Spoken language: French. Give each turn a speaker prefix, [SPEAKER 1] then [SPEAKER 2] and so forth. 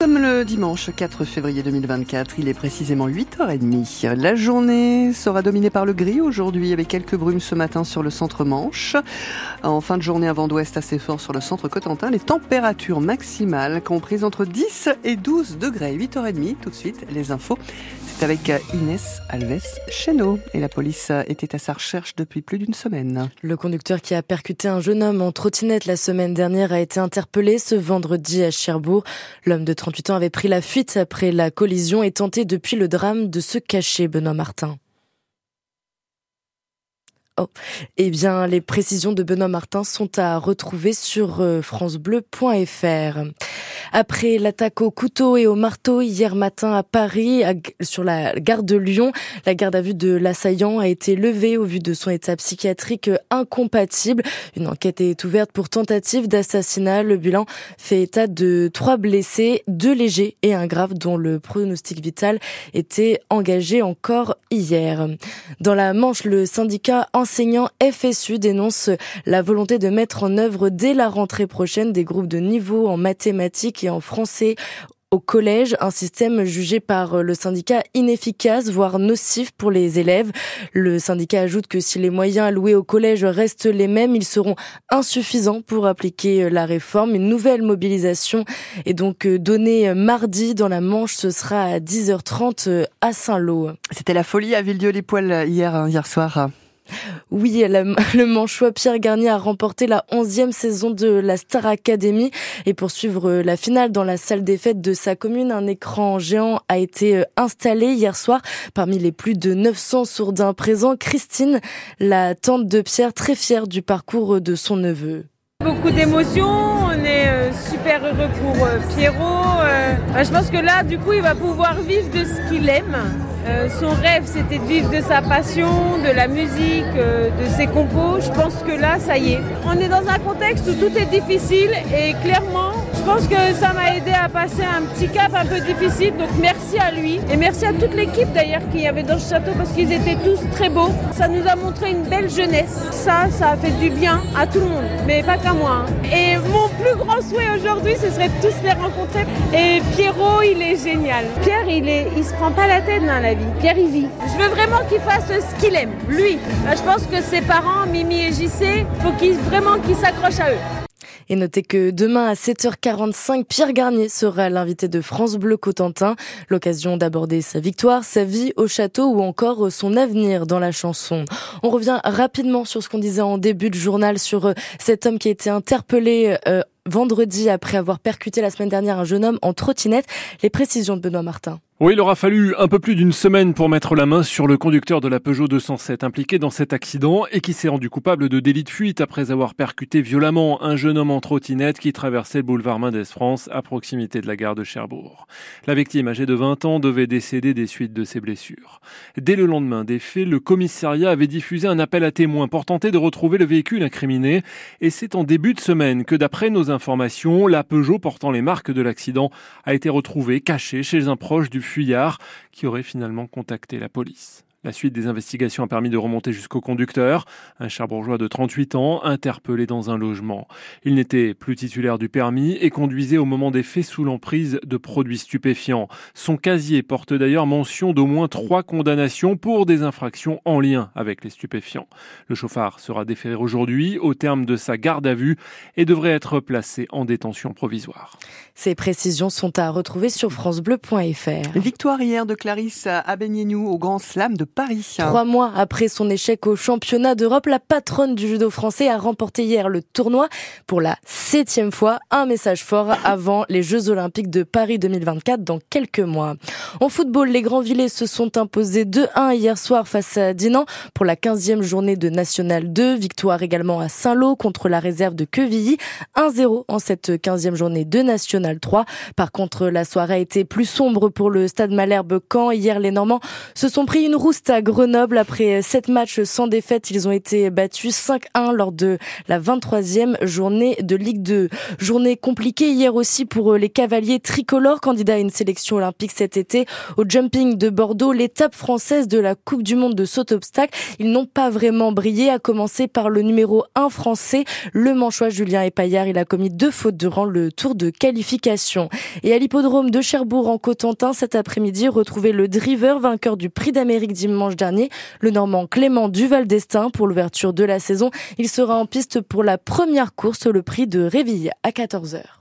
[SPEAKER 1] Comme le dimanche 4 février 2024, il est précisément 8h30. La journée sera dominée par le gris aujourd'hui avec quelques brumes ce matin sur le centre Manche. En fin de journée, un vent d'ouest assez fort sur le centre Cotentin. Les températures maximales comprises entre 10 et 12 degrés. 8h30, tout de suite, les infos. C'est avec Inès Alves Cheno. Et la police était à sa recherche depuis plus d'une semaine.
[SPEAKER 2] Le conducteur qui a percuté un jeune homme en trottinette la semaine dernière a été interpellé ce vendredi à Cherbourg. L'homme de 38 ans avait pris la fuite après la collision et tenté depuis le drame de se cacher, Benoît Martin. Oh. Eh bien, les précisions de Benoît Martin sont à retrouver sur euh, francebleu.fr. Après l'attaque au couteau et au marteau hier matin à Paris, sur la gare de Lyon, la garde à vue de l'assaillant a été levée au vu de son état psychiatrique incompatible. Une enquête est ouverte pour tentative d'assassinat. Le bilan fait état de trois blessés, deux légers et un grave dont le pronostic vital était engagé encore hier. Dans la Manche, le syndicat enseignants FSU dénonce la volonté de mettre en œuvre dès la rentrée prochaine des groupes de niveau en mathématiques et en français au collège, un système jugé par le syndicat inefficace, voire nocif pour les élèves. Le syndicat ajoute que si les moyens alloués au collège restent les mêmes, ils seront insuffisants pour appliquer la réforme. Une nouvelle mobilisation est donc donnée mardi dans la Manche. Ce sera à 10h30 à Saint-Lô.
[SPEAKER 1] C'était la folie à Villedieu-les-Poils hier soir.
[SPEAKER 2] Oui, le manchois Pierre Garnier a remporté la onzième saison de la Star Academy et pour suivre la finale dans la salle des fêtes de sa commune, un écran géant a été euh, installé hier soir parmi les plus de 900 sourdins présents. Christine, la tante de Pierre, très fière du parcours de son neveu.
[SPEAKER 3] Beaucoup d'émotions, on est euh, super heureux pour euh, Pierrot. Bah, je pense que là, du coup, il va pouvoir vivre de ce qu'il aime. Euh, son rêve, c'était de vivre de sa passion, de la musique, euh, de ses compos. Je pense que là, ça y est. On est dans un contexte où tout est difficile et clairement, je pense que ça m'a aidé à passer un petit cap un peu difficile. Donc merci à lui et merci à toute l'équipe d'ailleurs qu'il y avait dans ce château parce qu'ils étaient tous très beaux. Ça nous a montré une belle jeunesse. Ça, ça a fait du bien à tout le monde, mais pas qu'à moi. Hein. Et mon plus grand souhait aujourd'hui, ce serait de tous les rencontrer. Et Pierrot, il est génial. Pierre, il, est, il se prend pas la tête dans la vie. Pierre y vit. Je veux vraiment qu'il fasse ce qu'il aime, lui. Je pense que ses parents, Mimi et JC, faut qu'il vraiment qu'il s'accroche à eux.
[SPEAKER 2] Et notez que demain à 7h45, Pierre Garnier sera l'invité de France Bleu Cotentin. L'occasion d'aborder sa victoire, sa vie au château ou encore son avenir dans la chanson. On revient rapidement sur ce qu'on disait en début de journal sur euh, cet homme qui a été interpellé euh, vendredi après avoir percuté la semaine dernière un jeune homme en trottinette. Les précisions de Benoît Martin.
[SPEAKER 4] Oui, il aura fallu un peu plus d'une semaine pour mettre la main sur le conducteur de la Peugeot 207 impliqué dans cet accident et qui s'est rendu coupable de délit de fuite après avoir percuté violemment un jeune homme en trottinette qui traversait le boulevard Mendès France à proximité de la gare de Cherbourg. La victime, âgée de 20 ans, devait décéder des suites de ses blessures. Dès le lendemain des faits, le commissariat avait diffusé un appel à témoins pour tenter de retrouver le véhicule incriminé et c'est en début de semaine que d'après nos informations, la Peugeot portant les marques de l'accident a été retrouvée cachée chez un proche du fuyard qui aurait finalement contacté la police. La suite des investigations a permis de remonter jusqu'au conducteur, un charbourgeois de 38 ans, interpellé dans un logement. Il n'était plus titulaire du permis et conduisait au moment des faits sous l'emprise de produits stupéfiants. Son casier porte d'ailleurs mention d'au moins trois condamnations pour des infractions en lien avec les stupéfiants. Le chauffard sera déféré aujourd'hui au terme de sa garde à vue et devrait être placé en détention provisoire.
[SPEAKER 2] Ces précisions sont à retrouver sur francebleu.fr.
[SPEAKER 1] Victoire hier de Clarisse Abenienou au Grand Slam de
[SPEAKER 2] Trois mois après son échec au championnat d'Europe, la patronne du judo français a remporté hier le tournoi pour la septième fois. Un message fort avant les Jeux Olympiques de Paris 2024 dans quelques mois. En football, les Grands Villets se sont imposés 2-1 hier soir face à Dinan pour la 15e journée de National 2. Victoire également à Saint-Lô contre la réserve de Quevilly. 1-0 en cette 15e journée de National 3. Par contre, la soirée a été plus sombre pour le stade Malherbe-Caen. Hier, les Normands se sont pris une rousse à Grenoble après sept matchs sans défaite. Ils ont été battus 5-1 lors de la 23e journée de Ligue 2. Journée compliquée hier aussi pour les cavaliers tricolores, candidats à une sélection olympique cet été au jumping de Bordeaux, l'étape française de la Coupe du Monde de saut obstacle. Ils n'ont pas vraiment brillé, à commencer par le numéro 1 français, le manchois Julien Epaillard. Il a commis deux fautes durant le tour de qualification. Et à l'hippodrome de Cherbourg en Cotentin cet après-midi, retrouver le driver vainqueur du prix d'Amérique dimanche dernier, le Normand Clément Duval d'Estaing pour l'ouverture de la saison. Il sera en piste pour la première course, le prix de Réville à 14h.